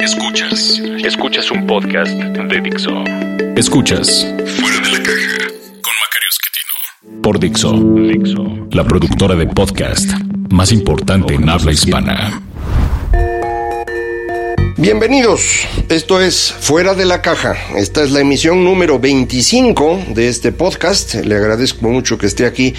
Escuchas, escuchas un podcast de Dixo. Escuchas Fuera de la caja con Macario Esquetino. Por Dixo, Dixo, la productora de podcast más importante en habla hispana. Bienvenidos, esto es Fuera de la Caja. Esta es la emisión número 25 de este podcast. Le agradezco mucho que esté aquí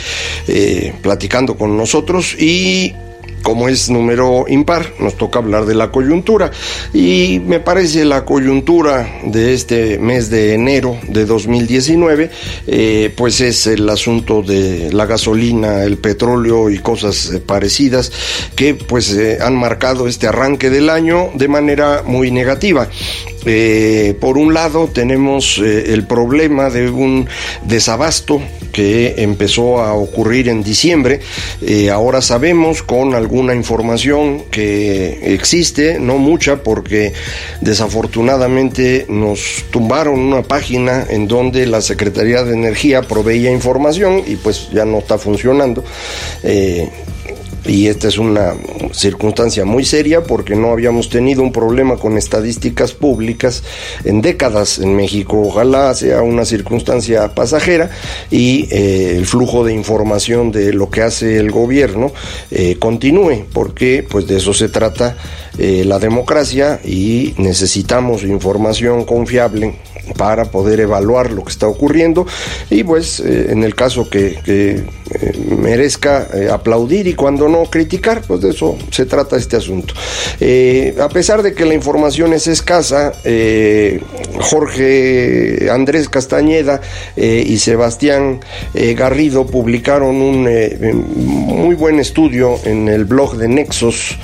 eh, platicando con nosotros y como es número impar, nos toca hablar de la coyuntura. Y me parece la coyuntura de este mes de enero de 2019, eh, pues es el asunto de la gasolina, el petróleo y cosas eh, parecidas que pues eh, han marcado este arranque del año de manera muy negativa. Eh, por un lado tenemos eh, el problema de un desabasto que empezó a ocurrir en diciembre. Eh, ahora sabemos con alguna información que existe, no mucha porque desafortunadamente nos tumbaron una página en donde la Secretaría de Energía proveía información y pues ya no está funcionando y esta es una circunstancia muy seria porque no habíamos tenido un problema con estadísticas públicas en décadas en México. Ojalá sea una circunstancia pasajera y eh, el flujo de información de lo que hace el gobierno eh, continúe, porque pues de eso se trata eh, la democracia y necesitamos información confiable para poder evaluar lo que está ocurriendo y pues en el caso que, eh, merezca eh, aplaudir y cuando no criticar, pues de eso se trata este asunto. a pesar de que la información es escasa, Jorge Andrés Castañeda y Sebastián Garrido publicaron un muy buen estudio en el blog de Nexos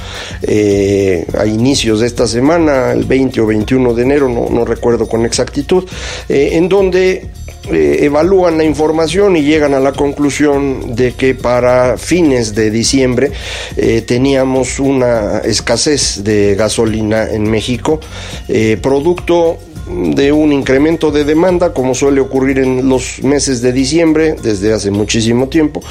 a inicios de esta semana, el 20 o 21 de enero, no, recuerdo con exactitud eh, en donde eh, evalúan la información y llegan a la conclusión de que para fines de diciembre eh, teníamos una escasez de gasolina en México, producto de un incremento de demanda, como suele ocurrir en los meses de diciembre, desde hace muchísimo tiempo,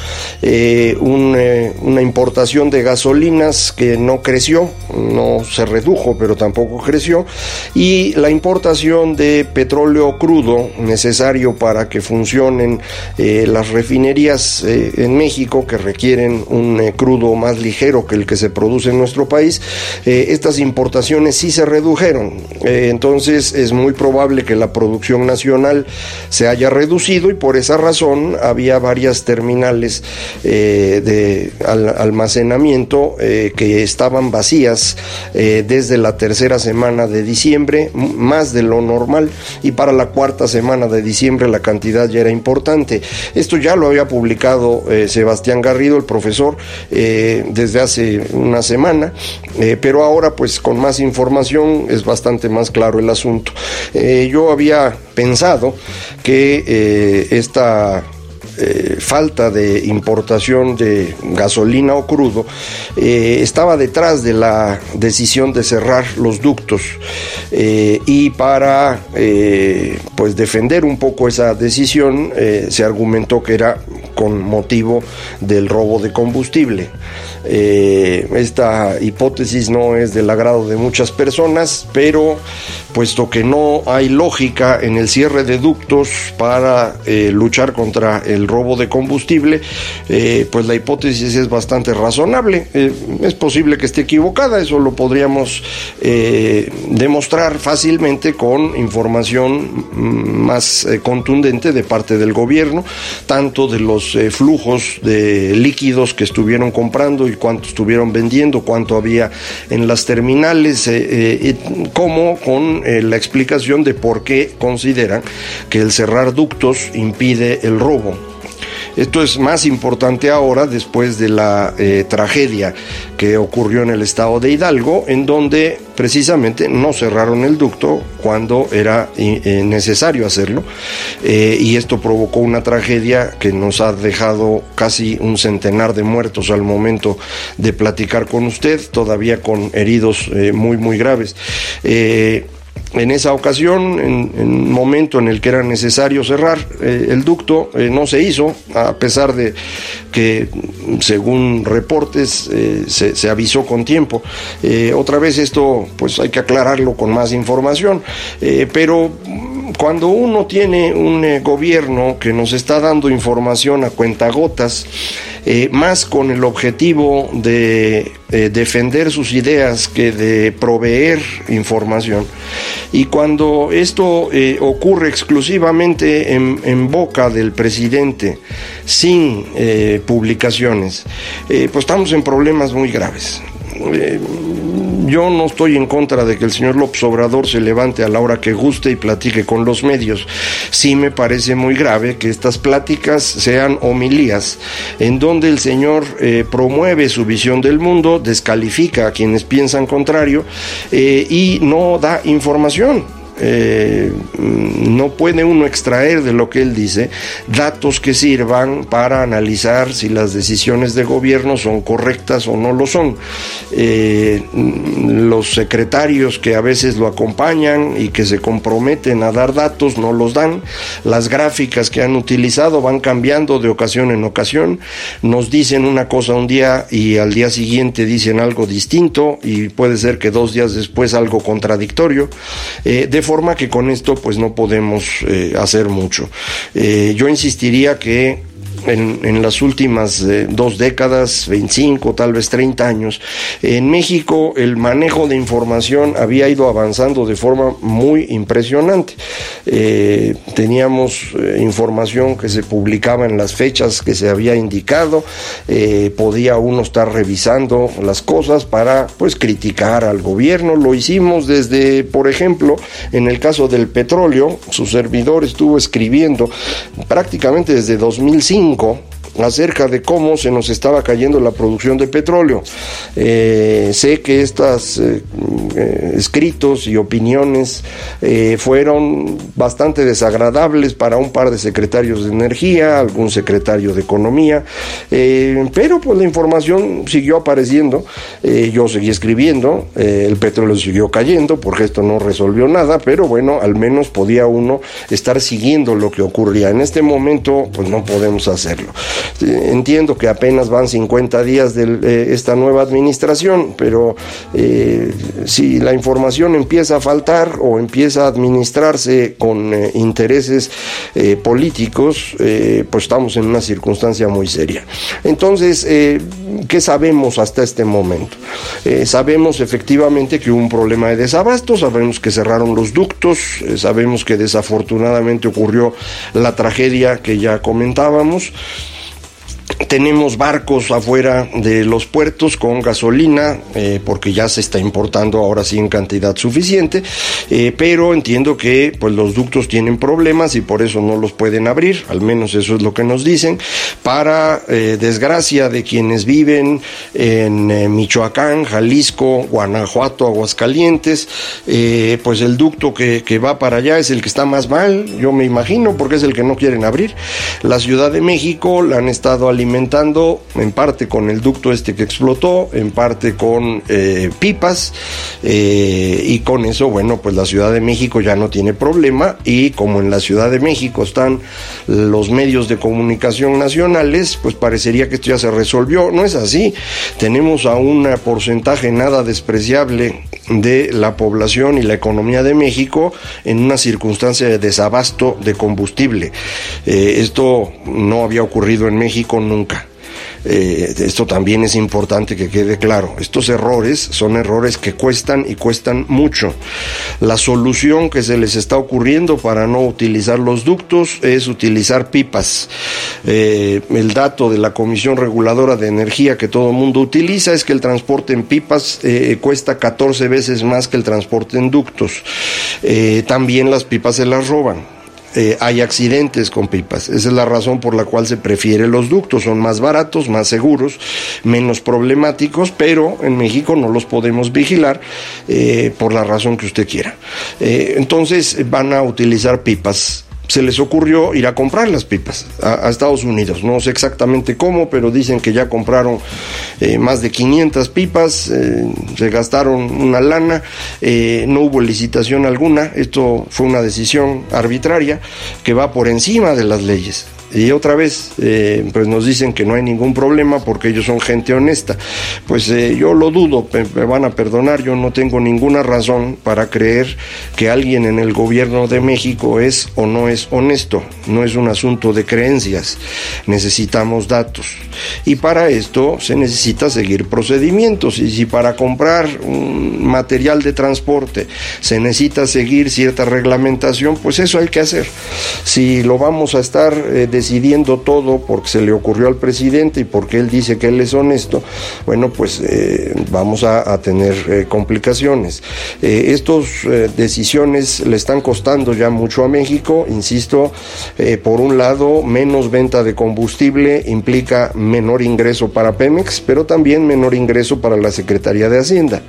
eh, eh, una importación de gasolinas que no creció, no se redujo, pero tampoco creció, y la importación de petróleo crudo necesario para que funcionen eh, las refinerías en México, que requieren un crudo más ligero que el que se produce en nuestro país, estas importaciones sí se redujeron, entonces es muy muy probable que la producción nacional se haya reducido y por esa razón había varias terminales eh, de almacenamiento eh, que estaban vacías eh, desde la tercera semana de diciembre, más de lo normal, y para la cuarta semana de diciembre la cantidad ya era importante. Esto ya lo había publicado Sebastián Garrido, el profesor, desde hace una semana, pero ahora pues con más información es bastante más claro el asunto. Eh, yo había pensado que eh, esta eh, falta de importación de gasolina o crudo estaba detrás de la decisión de cerrar los ductos y para pues defender un poco esa decisión se argumentó que era con motivo del robo de combustible. Esta hipótesis no es del agrado de muchas personas, pero puesto que no hay lógica en el cierre de ductos para eh, luchar contra el robo de combustible, eh, pues la hipótesis es bastante razonable. es posible que esté equivocada, eso lo podríamos demostrar fácilmente con información mm, más contundente de parte del gobierno, tanto de los eh, flujos de líquidos que estuvieron comprando y cuánto estuvieron vendiendo, cuánto había en las terminales, eh, eh, como con la explicación de por qué consideran que el cerrar ductos impide el robo. Esto es más importante ahora después de la eh, tragedia que ocurrió en el estado de Hidalgo, en donde precisamente no cerraron el ducto cuando era eh, necesario hacerlo eh, y esto provocó una tragedia que nos ha dejado casi un centenar de muertos al momento de platicar con usted, todavía con heridos muy muy graves en esa ocasión, en, un momento en el que era necesario cerrar eh, el ducto, eh, no se hizo, a pesar de que, según reportes, eh, se, avisó con tiempo. otra vez esto, pues hay que aclararlo con más información, pero cuando uno tiene un gobierno que nos está dando información a cuentagotas, más con el objetivo de defender sus ideas que de proveer información, y cuando esto eh, ocurre exclusivamente en, boca del presidente, sin eh, publicaciones, eh, pues estamos en problemas muy graves yo no estoy en contra de que el señor López Obrador se levante a la hora que guste y platique con los medios. Sí me parece muy grave que estas pláticas sean homilías en donde el señor eh, promueve su visión del mundo, descalifica a quienes piensan contrario eh, y no da información. Eh, no puede uno extraer de lo que él dice datos que sirvan para analizar si las decisiones de gobierno son correctas o no lo son. Eh, los secretarios que a veces lo acompañan y que se comprometen a dar datos no los dan. Las gráficas que han utilizado van cambiando de ocasión en ocasión. Nos dicen una cosa un día y al día siguiente dicen algo distinto y puede ser que dos días después algo contradictorio. Eh, forma que con esto pues no podemos eh, hacer mucho. Eh, yo insistiría que en, las últimas eh, dos décadas, 25, tal vez 30 años, en México el manejo de información había ido avanzando de forma muy impresionante. Eh, teníamos eh, información que se publicaba en las fechas que se había indicado, podía uno estar revisando las cosas para pues criticar al gobierno, lo hicimos desde, por ejemplo, en el caso del petróleo, su servidor estuvo escribiendo prácticamente desde 2005, 英国。Acerca de cómo se nos estaba cayendo la producción de petróleo. Eh, sé que estos eh, eh, escritos y opiniones fueron bastante desagradables para un par de secretarios de energía, algún secretario de economía, pero pues la información siguió apareciendo, yo seguí escribiendo, el petróleo siguió cayendo, porque esto no resolvió nada, pero bueno, al menos podía uno estar siguiendo lo que ocurría. En este momento, pues no podemos hacerlo. Entiendo que apenas van 50 días de eh, esta nueva administración, pero eh, si la información empieza a faltar o empieza a administrarse con eh, intereses políticos, pues estamos en una circunstancia muy seria. Entonces, ¿qué sabemos hasta este momento? sabemos efectivamente que hubo un problema de desabasto, sabemos que cerraron los ductos, sabemos que desafortunadamente ocurrió la tragedia que ya comentábamos. Tenemos barcos afuera de los puertos con gasolina, eh, porque ya se está importando ahora sí en cantidad suficiente, eh, pero entiendo que pues los ductos tienen problemas y por eso no los pueden abrir, al menos eso es lo que nos dicen, para eh, desgracia de quienes viven en Michoacán, Jalisco, Guanajuato, Aguascalientes, pues el ducto que, que va para allá es el que está más mal, yo me imagino, porque es el que no quieren abrir. La Ciudad de México la han estado alimentando alimentando en parte con el ducto este que explotó, en parte con eh, pipas eh, y con eso, bueno, pues la Ciudad de México ya no tiene problema y como en la Ciudad de México están los medios de comunicación nacionales, pues parecería que esto ya se resolvió. No es así. Tenemos a un porcentaje nada despreciable de la población y la economía de México en una circunstancia de desabasto de combustible. Eh, esto no había ocurrido en México nunca eh, esto también es importante que quede claro. Estos errores son errores que cuestan y cuestan mucho. La solución que se les está ocurriendo para no utilizar los ductos es utilizar pipas. Eh, el dato de la Comisión Reguladora de Energía que todo el mundo utiliza es que el transporte en pipas eh, cuesta 14 veces más que el transporte en ductos. también las pipas se las roban. Eh, hay accidentes con pipas. Esa es la razón por la cual se prefiere los ductos. Son más baratos, más seguros, menos problemáticos, pero en México no los podemos vigilar eh, por la razón que usted quiera. Eh, entonces van a utilizar pipas se les ocurrió ir a comprar las pipas a, Estados Unidos. No sé exactamente cómo, pero dicen que ya compraron eh, más de 500 pipas, eh, se gastaron una lana, eh, no hubo licitación alguna, esto fue una decisión arbitraria que va por encima de las leyes. Y otra vez, eh, pues nos dicen que no hay ningún problema porque ellos son gente honesta. Pues eh, yo lo dudo, me, van a perdonar, yo no tengo ninguna razón para creer que alguien en el gobierno de México es o no es honesto. No es un asunto de creencias, necesitamos datos. Y para esto se necesita seguir procedimientos. Y si para comprar un material de transporte se necesita seguir cierta reglamentación, pues eso hay que hacer. Si lo vamos a estar... Eh, decidiendo todo porque se le ocurrió al presidente y porque él dice que él es honesto, bueno, pues eh, vamos a, tener eh, complicaciones. Eh, Estas decisiones le están costando ya mucho a México, insisto, por un lado, menos venta de combustible implica menor ingreso para Pemex, pero también menor ingreso para la Secretaría de Hacienda.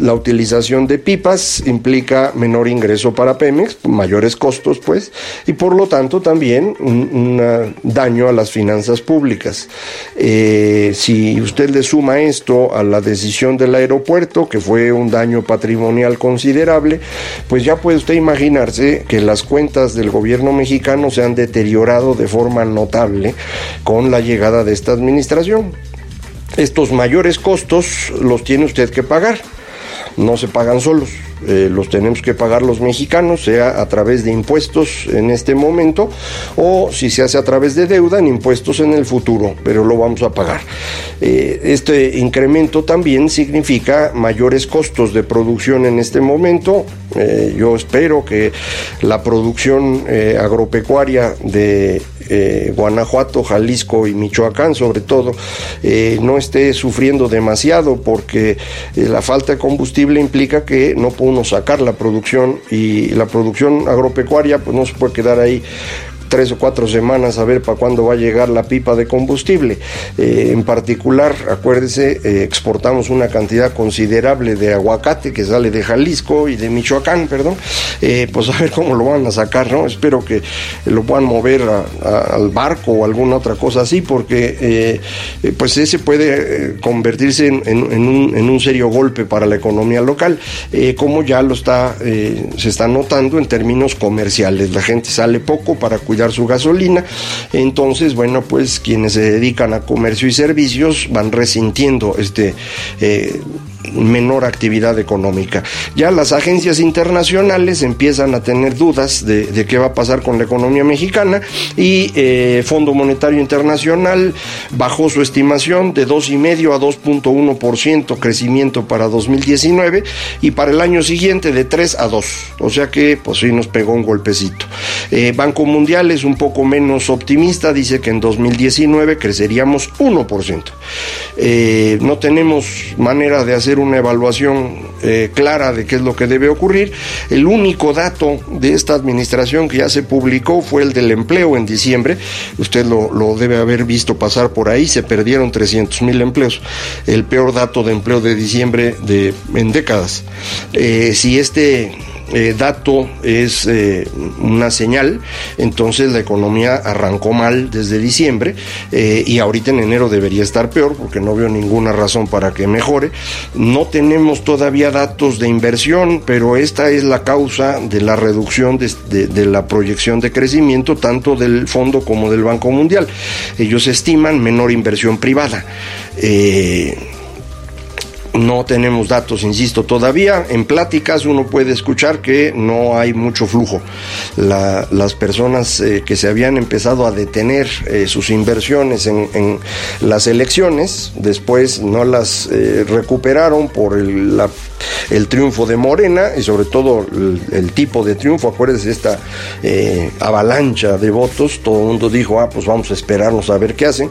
la utilización de pipas implica menor ingreso para Pemex, mayores costos, pues, y por lo tanto, también un, daño a las finanzas públicas. Eh, si usted le suma esto a la decisión del aeropuerto, que fue un daño patrimonial considerable, pues ya puede usted imaginarse que las cuentas del gobierno mexicano se han deteriorado de forma notable con la llegada de esta administración. Estos mayores costos los tiene usted que pagar, no se pagan solos. Eh, los tenemos que pagar los mexicanos, sea a través de impuestos en este momento o si se hace a través de deuda en impuestos en el futuro, pero lo vamos a pagar. Eh, este incremento también significa mayores costos de producción en este momento. Eh, yo espero que la producción agropecuaria de Guanajuato, Jalisco y Michoacán sobre todo no esté sufriendo demasiado porque la falta de combustible implica que no podemos sacar la producción y la producción agropecuaria pues no se puede quedar ahí tres o cuatro semanas a ver para cuándo va a llegar la pipa de combustible. Eh, en particular, acuérdese, eh, exportamos una cantidad considerable de aguacate que sale de Jalisco y de Michoacán, perdón. Eh, pues a ver cómo lo van a sacar, ¿no? Espero que lo puedan mover al barco o alguna otra cosa así, porque pues ese puede convertirse en, un, en, un, serio golpe para la economía local, como ya lo está, se está notando en términos comerciales. La gente sale poco para cuidar su gasolina. Entonces, bueno, pues quienes se dedican a comercio y servicios van resintiendo este eh, menor actividad económica. Ya las agencias internacionales empiezan a tener dudas de, qué va a pasar con la economía mexicana y eh, Fondo Monetario Internacional bajó su estimación de 2,5 a 2.1% crecimiento para 2019 y para el año siguiente de 3 a 2. O sea que pues sí nos pegó un golpecito. Eh, Banco Mundial es un poco menos optimista, dice que en 2019 creceríamos 1%. Eh, no tenemos manera de hacer una evaluación eh, clara de qué es lo que debe ocurrir. El único dato de esta administración que ya se publicó fue el del empleo en diciembre. Usted lo, debe haber visto pasar por ahí. Se perdieron 300 mil empleos. El peor dato de empleo de diciembre de, en décadas. Eh, si este eh, dato es eh, una señal, entonces la economía arrancó mal desde diciembre eh, y ahorita en enero debería estar peor porque no veo ninguna razón para que mejore. No tenemos todavía datos de inversión, pero esta es la causa de la reducción de, la proyección de crecimiento tanto del fondo como del Banco Mundial. Ellos estiman menor inversión privada. No tenemos datos, insisto, todavía. En pláticas uno puede escuchar que no hay mucho flujo. las personas eh, que se habían empezado a detener eh, sus inversiones en, las elecciones, después no las eh, recuperaron por la el triunfo de Morena y sobre todo el, tipo de triunfo, acuérdense esta eh, avalancha de votos, todo el mundo dijo, ah, pues vamos a esperarnos a ver qué hacen,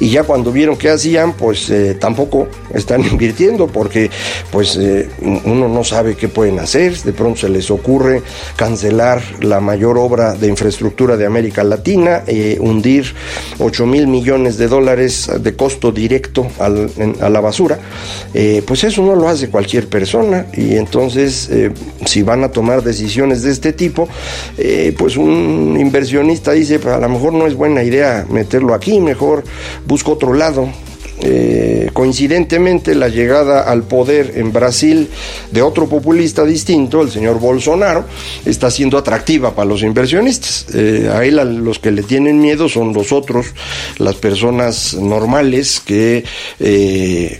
y ya cuando vieron qué hacían, pues eh, tampoco están invirtiendo porque pues eh, uno no sabe qué pueden hacer, de pronto se les ocurre cancelar la mayor obra de infraestructura de América Latina, hundir 8 mil millones de dólares de costo directo a la basura, pues eso no lo hace cualquier persona y entonces si van a tomar decisiones de este tipo, eh, pues un inversionista dice, pues a lo mejor no es buena idea meterlo aquí, mejor busco otro lado. Eh, coincidentemente, la llegada al poder en Brasil de otro populista distinto, el señor Bolsonaro, está siendo atractiva para los inversionistas. Eh, a él los que le tienen miedo son los otros, las personas normales que eh,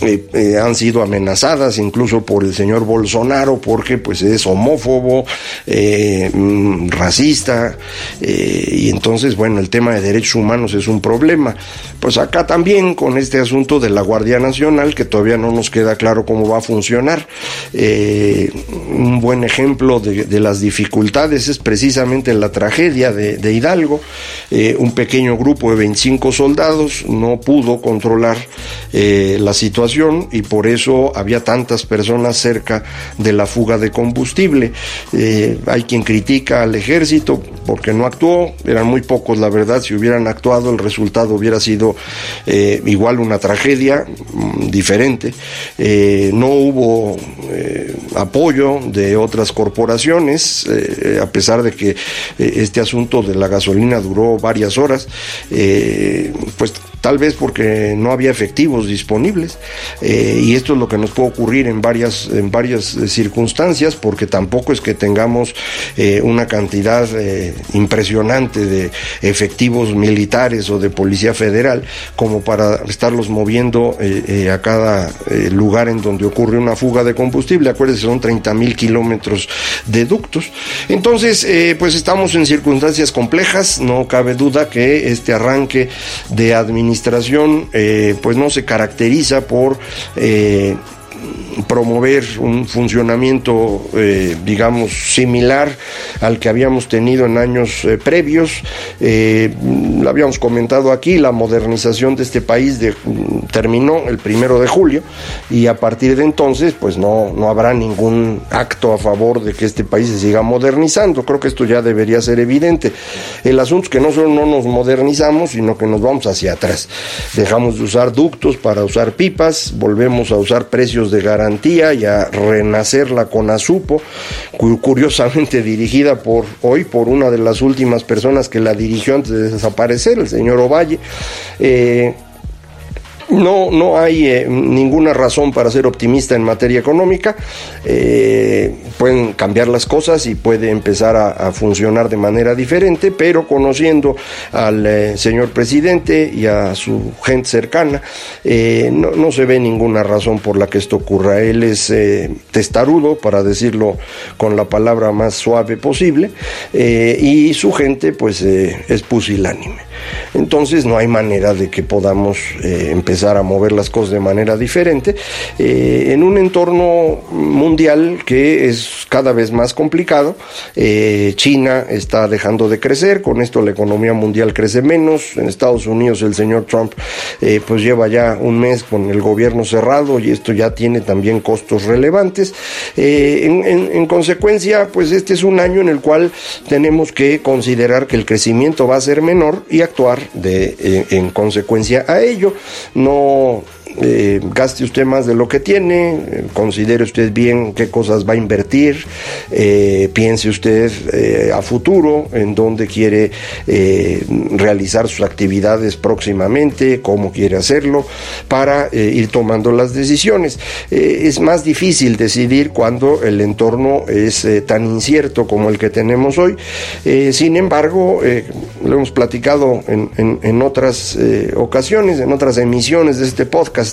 eh, han sido amenazadas incluso por el señor Bolsonaro porque pues es homófobo, eh, mm, racista y entonces bueno el tema de derechos humanos es un problema. Pues acá también con este asunto de la Guardia Nacional que todavía no nos queda claro cómo va a funcionar. un buen ejemplo de, las dificultades es precisamente la tragedia de Hidalgo. un pequeño grupo de 25 soldados no pudo controlar la situación y por eso había tantas personas cerca de la fuga de combustible. Eh, hay quien critica al ejército porque no actuó, eran muy pocos la verdad, si hubieran actuado el resultado hubiera sido eh, igual una tragedia mm, diferente. Eh, no hubo apoyo de otras corporaciones, a pesar de que este asunto de la gasolina duró varias horas, pues tal vez porque no había efectivos disponibles. Eh, y esto es lo que nos puede ocurrir en varias, en varias eh, circunstancias, porque tampoco es que tengamos eh, una cantidad impresionante de efectivos militares o de policía federal como para estarlos moviendo a cada lugar en donde ocurre una fuga de combustible. Acuérdense, son 30 mil kilómetros de ductos. Entonces, pues estamos en circunstancias complejas, no cabe duda que este arranque de administración pues no se caracteriza por eh, promover un funcionamiento, eh, digamos, similar al que habíamos tenido en años eh, previos. Eh, lo habíamos comentado aquí, la modernización de este país de, terminó el primero de julio y a partir de entonces, pues no, no habrá ningún acto a favor de que este país se siga modernizando. Creo que esto ya debería ser evidente. El asunto es que no solo no nos modernizamos, sino que nos vamos hacia atrás. Dejamos de usar ductos para usar pipas, volvemos a usar precios de garantía y a renacer la CONASUPO, curiosamente dirigida por hoy por una de las últimas personas que la dirigió antes de desaparecer, el señor Ovalle. Eh, no, no hay eh, ninguna razón para ser optimista en materia económica. Eh, pueden cambiar las cosas y puede empezar a, funcionar de manera diferente, pero conociendo al eh, señor presidente y a su gente cercana, no, no, se ve ninguna razón por la que esto ocurra. Él es testarudo, para decirlo con la palabra más suave posible, y su gente pues es pusilánime. Entonces no hay manera de que podamos empezar a mover las cosas de manera diferente eh, en un entorno mundial que es cada vez más complicado. Eh, China está dejando de crecer, con esto la economía mundial crece menos. En Estados Unidos el señor Trump eh, pues lleva ya un mes con el gobierno cerrado y esto ya tiene también costos relevantes. En, consecuencia, pues este es un año en el cual tenemos que considerar que el crecimiento va a ser menor y actuar de, en consecuencia a ello. No eh, gaste usted más de lo que tiene, eh, considere usted bien qué cosas va a invertir, eh, piense usted a futuro en dónde quiere realizar sus actividades próximamente, cómo quiere hacerlo, para ir tomando las decisiones. es más difícil decidir cuando el entorno es tan incierto como el que tenemos hoy. sin embargo, lo hemos platicado en otras ocasiones, en otras emisiones de este podcast,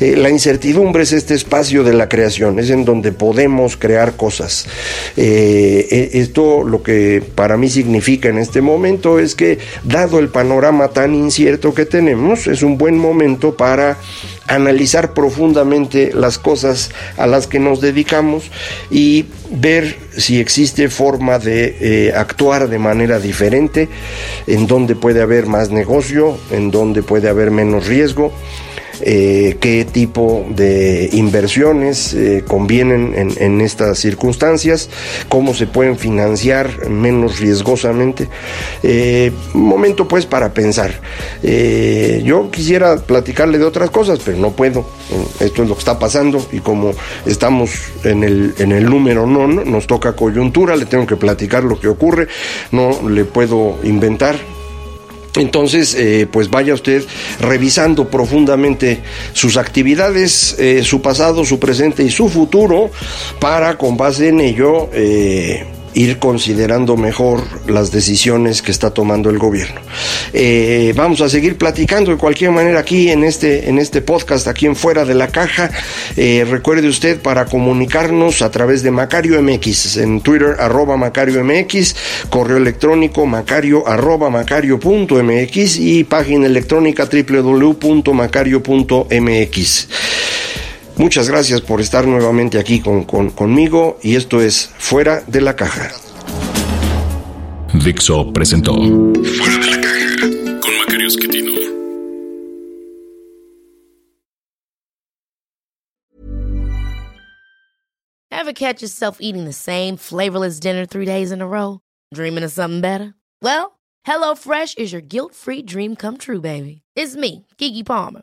Eh, la incertidumbre es este espacio de la creación, es en donde podemos crear cosas. Eh, eh, esto lo que para mí significa en este momento es que, dado el panorama tan incierto que tenemos, es un buen momento para analizar profundamente las cosas a las que nos dedicamos y ver si existe forma de actuar de manera diferente, en donde puede haber más negocio, en donde puede haber menos riesgo eh, qué tipo de inversiones eh, convienen en, estas circunstancias, cómo se pueden financiar menos riesgosamente. Eh, un momento pues para pensar. yo quisiera platicarle de otras cosas, pero no puedo. Esto es lo que está pasando y como estamos en el, en el número no, nos toca coyuntura, le tengo que platicar lo que ocurre, no le puedo inventar entonces, eh, pues vaya usted revisando profundamente sus actividades, eh, su pasado, su presente y su futuro, para con base en ello eh, ir considerando mejor las decisiones que está tomando el gobierno. Eh, vamos a seguir platicando de cualquier manera aquí en este, en este podcast, aquí en Fuera de la Caja. Eh, recuerde usted para comunicarnos a través de Macario MX, en Twitter arroba Macario MX, correo electrónico macario arroba macario.mx y página electrónica www.macario.mx. Muchas gracias por estar nuevamente aquí con, conmigo y esto es Fuera de la Caja. Dixo presentó Fuera de la Caja con Macario Esquetino. Ever catch yourself eating the same flavorless dinner three days in a row? Dreaming of something better? Well, HelloFresh is your guilt-free dream come true, baby. It's me, Kiki Palmer.